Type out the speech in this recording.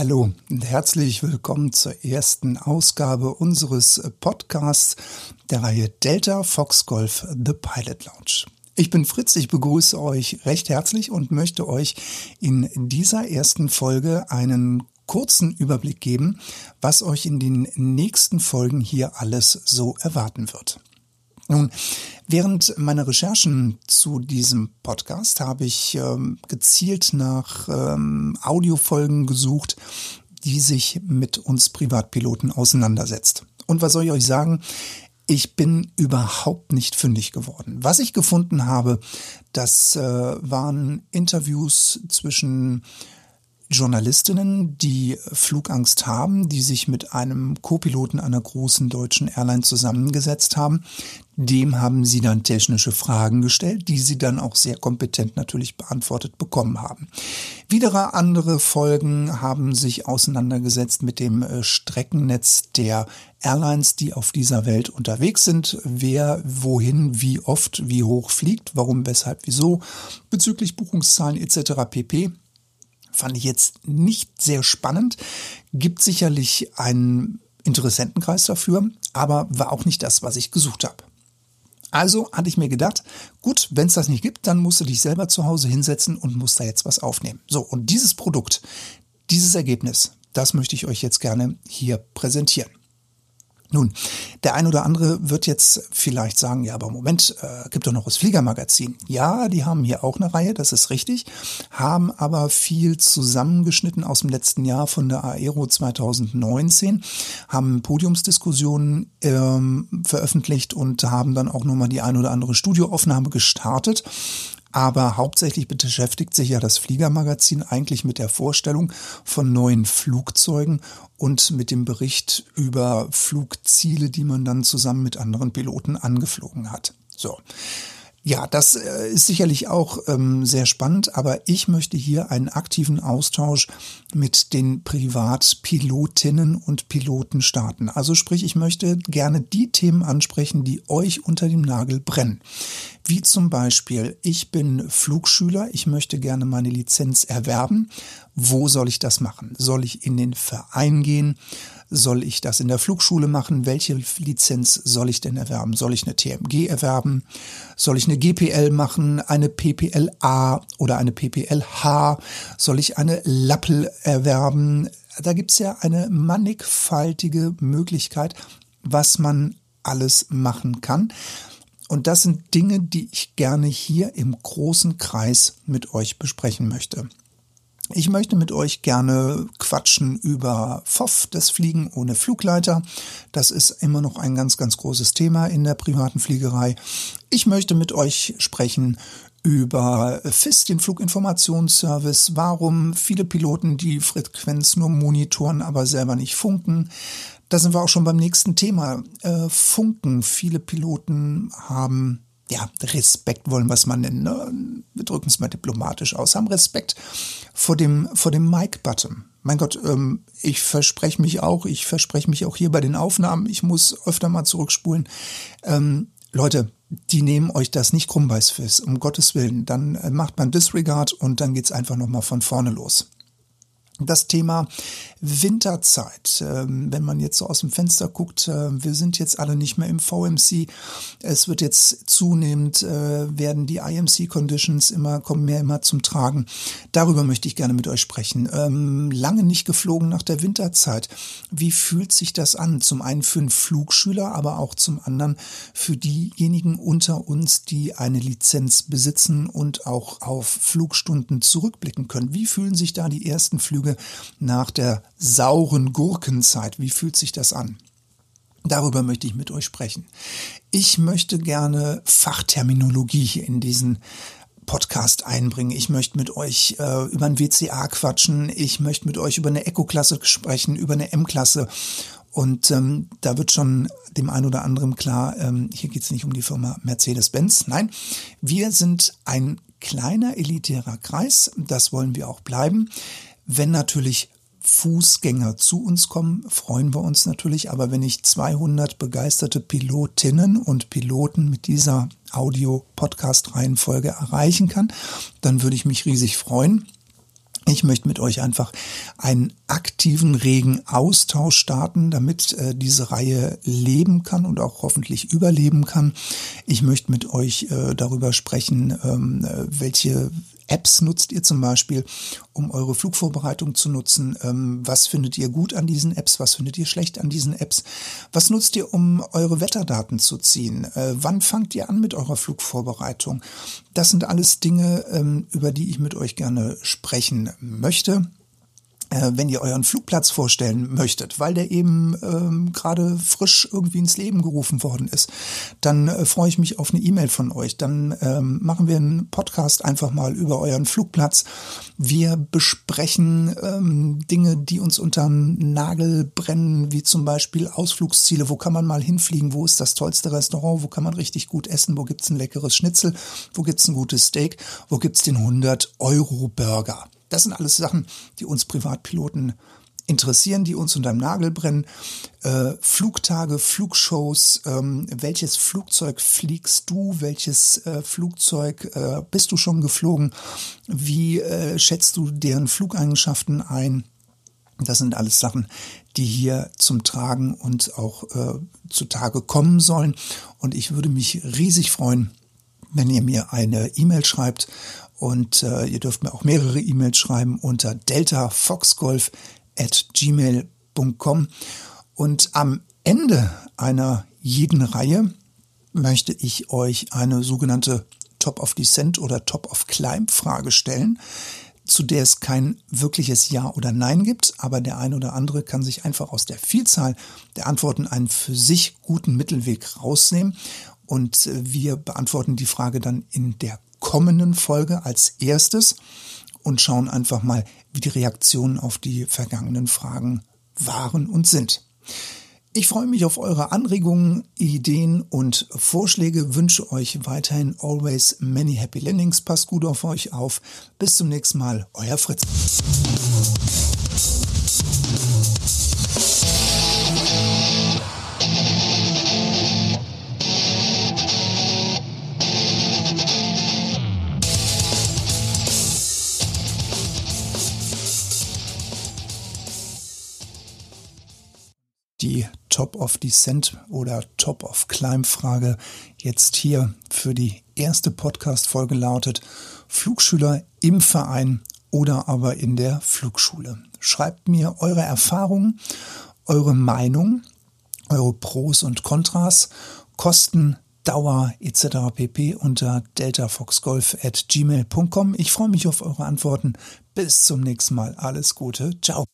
Hallo und herzlich willkommen zur ersten Ausgabe unseres Podcasts der Reihe Delta Fox Golf The Pilot Lounge. Ich bin Fritz, ich begrüße euch recht herzlich und möchte euch in dieser ersten Folge einen kurzen Überblick geben, was euch in den nächsten Folgen hier alles so erwarten wird. Nun, während meiner Recherchen zu diesem Podcast habe ich ähm, gezielt nach ähm, Audiofolgen gesucht, die sich mit uns Privatpiloten auseinandersetzt. Und was soll ich euch sagen? Ich bin überhaupt nicht fündig geworden. Was ich gefunden habe, das äh, waren Interviews zwischen Journalistinnen, die Flugangst haben, die sich mit einem Co-Piloten einer großen deutschen Airline zusammengesetzt haben. Dem haben sie dann technische Fragen gestellt, die sie dann auch sehr kompetent natürlich beantwortet bekommen haben. Widere andere Folgen haben sich auseinandergesetzt mit dem äh, Streckennetz der Airlines, die auf dieser Welt unterwegs sind, wer wohin, wie oft, wie hoch fliegt, warum, weshalb, wieso, bezüglich Buchungszahlen etc. pp. Fand ich jetzt nicht sehr spannend. Gibt sicherlich einen Interessentenkreis dafür, aber war auch nicht das, was ich gesucht habe. Also hatte ich mir gedacht, gut, wenn es das nicht gibt, dann musst du dich selber zu Hause hinsetzen und musst da jetzt was aufnehmen. So, und dieses Produkt, dieses Ergebnis, das möchte ich euch jetzt gerne hier präsentieren. Nun, der ein oder andere wird jetzt vielleicht sagen, ja, aber Moment, äh, gibt doch noch das Fliegermagazin. Ja, die haben hier auch eine Reihe, das ist richtig, haben aber viel zusammengeschnitten aus dem letzten Jahr von der Aero 2019, haben Podiumsdiskussionen ähm, veröffentlicht und haben dann auch nochmal die ein oder andere Studioaufnahme gestartet. Aber hauptsächlich beschäftigt sich ja das Fliegermagazin eigentlich mit der Vorstellung von neuen Flugzeugen und mit dem Bericht über Flugziele, die man dann zusammen mit anderen Piloten angeflogen hat. So. Ja, das äh, ist sicherlich auch ähm, sehr spannend, aber ich möchte hier einen aktiven Austausch mit den Privatpilotinnen und Piloten starten. Also sprich, ich möchte gerne die Themen ansprechen, die euch unter dem Nagel brennen. Wie zum Beispiel, ich bin Flugschüler, ich möchte gerne meine Lizenz erwerben. Wo soll ich das machen? Soll ich in den Verein gehen? Soll ich das in der Flugschule machen? Welche Lizenz soll ich denn erwerben? Soll ich eine TMG erwerben? Soll ich eine GPL machen? Eine PPLA oder eine PPLH? Soll ich eine Lappel erwerben? Da gibt's ja eine mannigfaltige Möglichkeit, was man alles machen kann. Und das sind Dinge, die ich gerne hier im großen Kreis mit euch besprechen möchte. Ich möchte mit euch gerne quatschen über FOF, das Fliegen ohne Flugleiter. Das ist immer noch ein ganz, ganz großes Thema in der privaten Fliegerei. Ich möchte mit euch sprechen über FIS, den Fluginformationsservice, warum viele Piloten die Frequenz nur monitoren, aber selber nicht funken. Da sind wir auch schon beim nächsten Thema. Äh, funken. Viele Piloten haben ja, Respekt wollen wir es mal nennen. Ne? Wir drücken es mal diplomatisch aus. Haben Respekt vor dem, vor dem Mic-Button. Mein Gott, ähm, ich verspreche mich auch, ich verspreche mich auch hier bei den Aufnahmen. Ich muss öfter mal zurückspulen. Ähm, Leute, die nehmen euch das nicht krummbeisfiss, um Gottes Willen. Dann äh, macht man Disregard und dann geht's einfach nochmal von vorne los. Das Thema Winterzeit. Ähm, wenn man jetzt so aus dem Fenster guckt, äh, wir sind jetzt alle nicht mehr im VMC. Es wird jetzt zunehmend, äh, werden die IMC Conditions immer, kommen mehr immer zum Tragen. Darüber möchte ich gerne mit euch sprechen. Ähm, lange nicht geflogen nach der Winterzeit. Wie fühlt sich das an? Zum einen für einen Flugschüler, aber auch zum anderen für diejenigen unter uns, die eine Lizenz besitzen und auch auf Flugstunden zurückblicken können. Wie fühlen sich da die ersten Flüge nach der sauren Gurkenzeit. Wie fühlt sich das an? Darüber möchte ich mit euch sprechen. Ich möchte gerne Fachterminologie hier in diesen Podcast einbringen. Ich möchte mit euch äh, über ein WCA quatschen. Ich möchte mit euch über eine Eco-Klasse sprechen, über eine M-Klasse. Und ähm, da wird schon dem einen oder anderen klar, ähm, hier geht es nicht um die Firma Mercedes-Benz. Nein, wir sind ein kleiner elitärer Kreis. Das wollen wir auch bleiben. Wenn natürlich Fußgänger zu uns kommen, freuen wir uns natürlich. Aber wenn ich 200 begeisterte Pilotinnen und Piloten mit dieser Audio-Podcast-Reihenfolge erreichen kann, dann würde ich mich riesig freuen. Ich möchte mit euch einfach einen aktiven, regen Austausch starten, damit äh, diese Reihe leben kann und auch hoffentlich überleben kann. Ich möchte mit euch äh, darüber sprechen, ähm, äh, welche Apps nutzt ihr zum Beispiel, um eure Flugvorbereitung zu nutzen? Ähm, was findet ihr gut an diesen Apps? Was findet ihr schlecht an diesen Apps? Was nutzt ihr, um eure Wetterdaten zu ziehen? Äh, wann fangt ihr an mit eurer Flugvorbereitung? Das sind alles Dinge, ähm, über die ich mit euch gerne sprechen möchte. Äh, wenn ihr euren Flugplatz vorstellen möchtet, weil der eben ähm, gerade frisch irgendwie ins Leben gerufen worden ist, dann äh, freue ich mich auf eine E-Mail von euch. Dann ähm, machen wir einen Podcast einfach mal über euren Flugplatz. Wir besprechen ähm, Dinge, die uns unterm Nagel brennen, wie zum Beispiel Ausflugsziele. Wo kann man mal hinfliegen? Wo ist das tollste Restaurant? Wo kann man richtig gut essen? Wo gibt's ein leckeres Schnitzel? Wo gibt's ein gutes Steak? Wo gibt's den 100-Euro-Burger? Das sind alles Sachen, die uns Privatpiloten interessieren, die uns unterm Nagel brennen. Äh, Flugtage, Flugshows, ähm, welches Flugzeug fliegst du, welches äh, Flugzeug äh, bist du schon geflogen, wie äh, schätzt du deren Flugeigenschaften ein? Das sind alles Sachen, die hier zum Tragen und auch äh, zutage kommen sollen. Und ich würde mich riesig freuen, wenn ihr mir eine E-Mail schreibt und äh, ihr dürft mir auch mehrere E-Mails schreiben unter deltafoxgolf at gmail.com. Und am Ende einer jeden Reihe möchte ich euch eine sogenannte Top of Descent oder Top of Climb Frage stellen, zu der es kein wirkliches Ja oder Nein gibt, aber der ein oder andere kann sich einfach aus der Vielzahl der Antworten einen für sich guten Mittelweg rausnehmen. Und äh, wir beantworten die Frage dann in der kommenden Folge als erstes und schauen einfach mal, wie die Reaktionen auf die vergangenen Fragen waren und sind. Ich freue mich auf eure Anregungen, Ideen und Vorschläge, wünsche euch weiterhin always many happy landings. Passt gut auf euch auf. Bis zum nächsten Mal, euer Fritz. Top of Descent oder Top of Climb Frage jetzt hier für die erste Podcast-Folge lautet Flugschüler im Verein oder aber in der Flugschule. Schreibt mir eure Erfahrungen, eure Meinung, eure Pros und Kontras, Kosten, Dauer etc. pp. unter deltafoxgolf at gmail.com. Ich freue mich auf eure Antworten. Bis zum nächsten Mal. Alles Gute. Ciao.